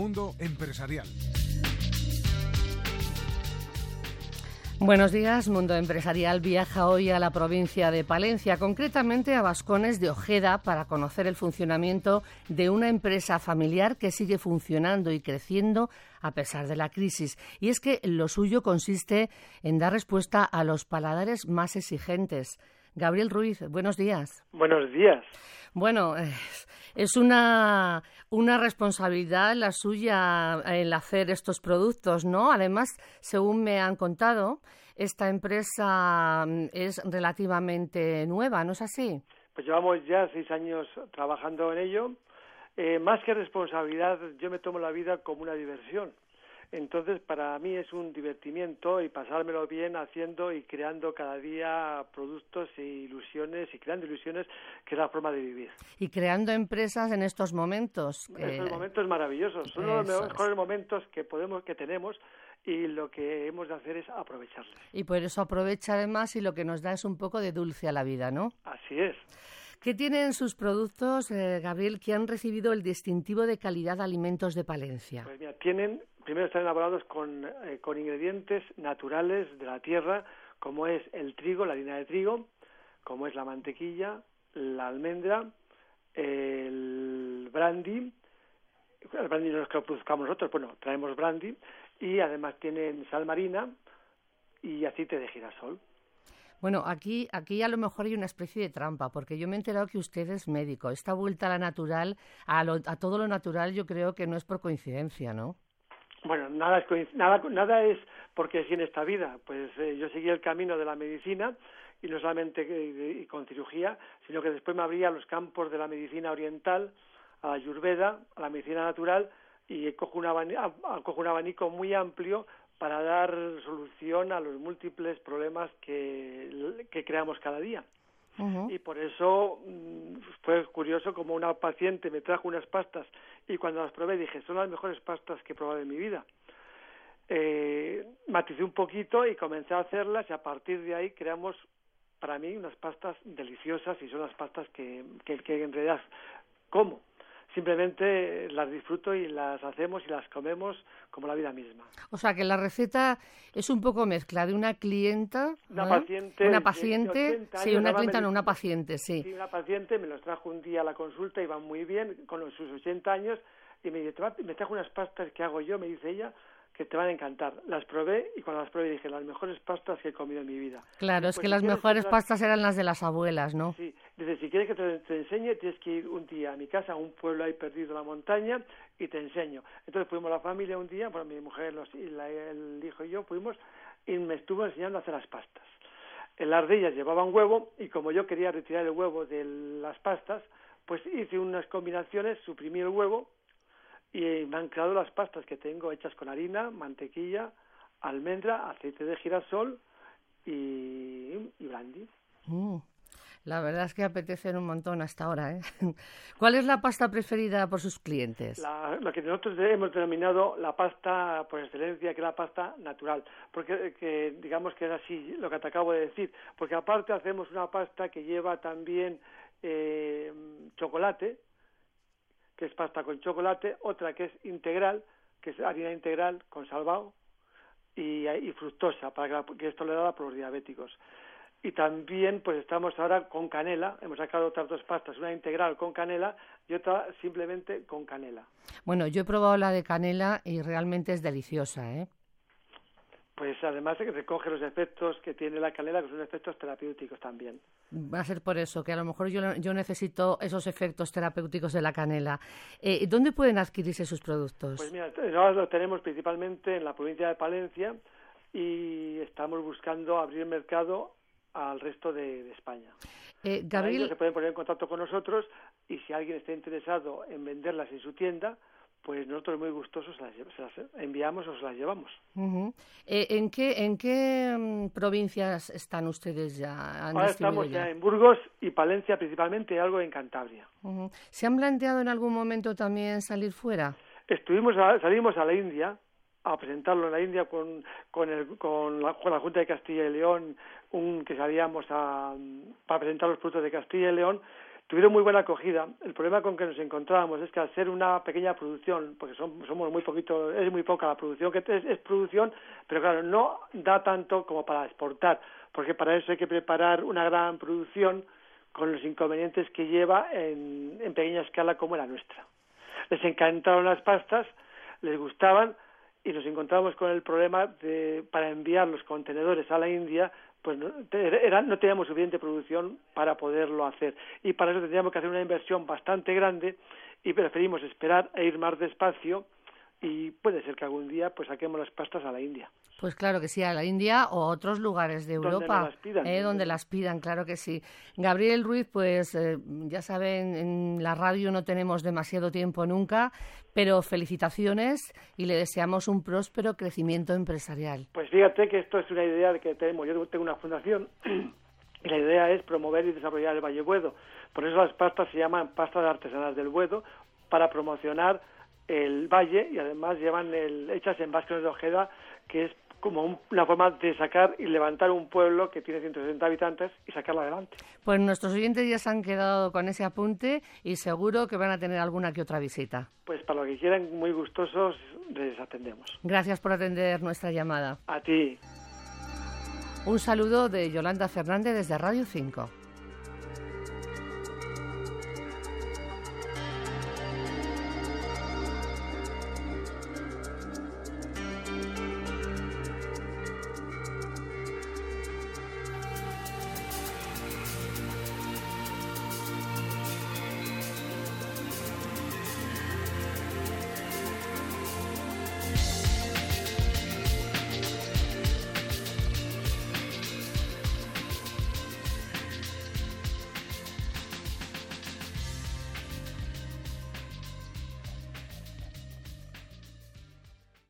Mundo Empresarial. Buenos días, Mundo Empresarial viaja hoy a la provincia de Palencia, concretamente a Vascones de Ojeda, para conocer el funcionamiento de una empresa familiar que sigue funcionando y creciendo a pesar de la crisis. Y es que lo suyo consiste en dar respuesta a los paladares más exigentes. Gabriel Ruiz, buenos días. Buenos días. Bueno, es una, una responsabilidad la suya el hacer estos productos, ¿no? Además, según me han contado, esta empresa mm, es relativamente nueva, ¿no es así? Pues llevamos ya seis años trabajando en ello. Eh, más que responsabilidad, yo me tomo la vida como una diversión. Entonces, para mí es un divertimiento y pasármelo bien haciendo y creando cada día productos e ilusiones y creando ilusiones, que es la forma de vivir. Y creando empresas en estos momentos. En estos momentos maravillosos. Son los mejores momentos que podemos, que tenemos y lo que hemos de hacer es aprovecharlos. Y por eso aprovecha además y lo que nos da es un poco de dulce a la vida, ¿no? Así es. ¿Qué tienen sus productos, eh, Gabriel, que han recibido el distintivo de calidad de alimentos de Palencia? Pues mira, tienen primero están elaborados con, eh, con ingredientes naturales de la tierra, como es el trigo, la harina de trigo, como es la mantequilla, la almendra, el brandy, el brandy no es que lo produzcamos nosotros, bueno, traemos brandy, y además tienen sal marina y aceite de girasol. Bueno, aquí, aquí a lo mejor hay una especie de trampa, porque yo me he enterado que usted es médico. Esta vuelta a la natural, a, a todo lo natural, yo creo que no es por coincidencia, ¿no? Bueno, nada es, nada, nada es porque si en esta vida, pues eh, yo seguí el camino de la medicina y no solamente con cirugía, sino que después me abría a los campos de la medicina oriental, a la ayurveda, a la medicina natural y cojo un, abanico, cojo un abanico muy amplio para dar solución a los múltiples problemas que, que creamos cada día. Y por eso mm, fue curioso como una paciente me trajo unas pastas y cuando las probé dije, son las mejores pastas que he probado en mi vida. Eh, maticé un poquito y comencé a hacerlas y a partir de ahí creamos para mí unas pastas deliciosas y son las pastas que, que, que en realidad como simplemente las disfruto y las hacemos y las comemos como la vida misma. O sea que la receta es un poco mezcla de una clienta, una paciente, una paciente, sí, una clienta, no, una paciente, sí. Sí, una paciente me los trajo un día a la consulta, iba muy bien, con sus 80 años, y me dice, me trajo unas pastas que hago yo, me dice ella, que te van a encantar. Las probé y cuando las probé dije, las mejores pastas que he comido en mi vida. Claro, es que las mejores pastas eran las de las abuelas, ¿no? Sí, si quieres que te, enseñe, tienes que ir un día a mi casa, a un pueblo ahí perdido en la montaña, y te enseño. Entonces fuimos la familia un día, bueno, mi mujer, los, y el hijo y yo fuimos, y me estuvo enseñando a hacer las pastas. En las de ellas llevaban huevo, y como yo quería retirar el huevo de las pastas, pues hice unas combinaciones, suprimí el huevo, y me han creado las pastas que tengo hechas con harina, mantequilla, almendra, aceite de girasol y, y brandy. Mm, la verdad es que apetecen un montón hasta ahora. ¿eh? ¿Cuál es la pasta preferida por sus clientes? La, lo que nosotros hemos denominado la pasta por excelencia, que es la pasta natural, porque que, digamos que es así lo que te acabo de decir, porque aparte hacemos una pasta que lleva también eh, chocolate, que es pasta con chocolate, otra que es integral, que es harina integral con salvado y, fructosa, para que, esto le da por los diabéticos. Y también pues estamos ahora con canela, hemos sacado otras dos pastas, una integral con canela y otra simplemente con canela. Bueno, yo he probado la de canela y realmente es deliciosa, ¿eh? Pues además de que recoge los efectos que tiene la canela, que son efectos terapéuticos también. Va a ser por eso, que a lo mejor yo, yo necesito esos efectos terapéuticos de la canela. Eh, ¿Dónde pueden adquirirse sus productos? Pues mira, nosotros lo tenemos principalmente en la provincia de Palencia y estamos buscando abrir mercado al resto de, España. Eh, Gabriel... se pueden poner en contacto con nosotros y si alguien está interesado en venderlas en su tienda, pues nosotros muy gustosos las, se las enviamos o se las llevamos. Eh, ¿En qué, en qué mm, provincias están ustedes ya? Ahora estamos ya? en Burgos y Palencia principalmente, y algo en Cantabria. ¿Se han planteado en algún momento también salir fuera? Estuvimos salimos a la India a presentarlo en la India con, con, el, con, la, con la Junta de Castilla y León, un, que salíamos a, para presentar los productos de Castilla y León, tuvieron muy buena acogida. El problema con que nos encontrábamos es que al ser una pequeña producción, porque somos muy poquito, es muy poca la producción, que es, producción, pero claro, no da tanto como para exportar, porque para eso hay que preparar una gran producción con los inconvenientes que lleva en, en pequeña escala como la nuestra. Les encantaron las pastas, les gustaban y nos encontramos con el problema de para enviar los contenedores a la India pues no, no teníamos suficiente producción para poderlo hacer. Y para eso tendríamos que hacer una inversión bastante grande y preferimos esperar e ir más despacio y puede ser que algún día pues saquemos las pastas a la India. Pues claro que sí, a la India o a otros lugares de Europa, donde las pidan, eh, donde las pidan, claro que sí. Gabriel Ruiz, pues eh, ya saben, en la radio no tenemos demasiado tiempo nunca, pero felicitaciones y le deseamos un próspero crecimiento empresarial. Pues fíjate que esto es una idea que tenemos. Yo tengo una fundación y la idea es promover y desarrollar el Valle Buedo. Por eso las pastas se llaman pastas artesanales del Buedo para promocionar el valle y además llevan el, hechas en básquetes de Ojeda, que es como una forma de sacar y levantar un pueblo que tiene 160 habitantes y sacarlo adelante. Pues nuestros oyentes ya se han quedado con ese apunte y seguro que van a tener alguna que otra visita. Pues para lo que quieran, muy gustosos, les atendemos. Gracias por atender nuestra llamada. A ti. Un saludo de Yolanda Fernández desde Radio 5.